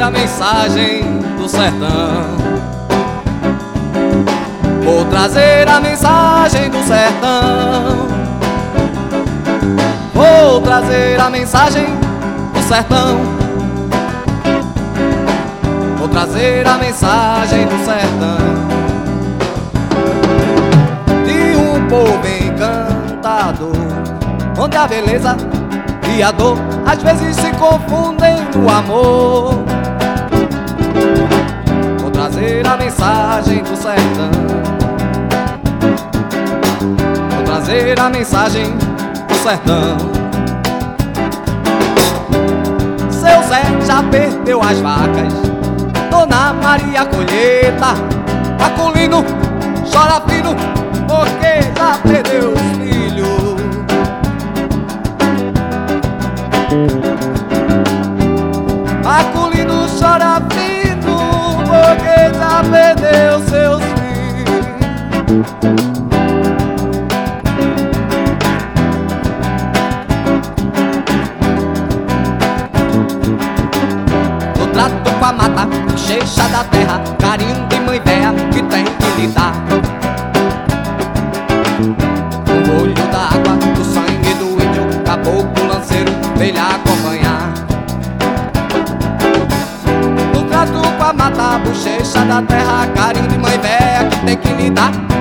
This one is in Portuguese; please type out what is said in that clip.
a mensagem do sertão. Vou trazer a mensagem do sertão. Vou trazer a mensagem do sertão. Vou trazer a mensagem do sertão. De um povo encantado, onde a beleza e a dor às vezes se confundem no amor. Trazer a mensagem do sertão. Seu Zé já perdeu as vacas. Dona Maria Colheita, Acolino, chora fino, porque já perdeu mata, bochecha da terra, carinho de mãe véia que tem que lidar. O olho da água, do sangue do índio, caboclo lanceiro, velha acompanhar. No trato com a mata, bochecha da terra, carinho de mãe véia que tem que lidar.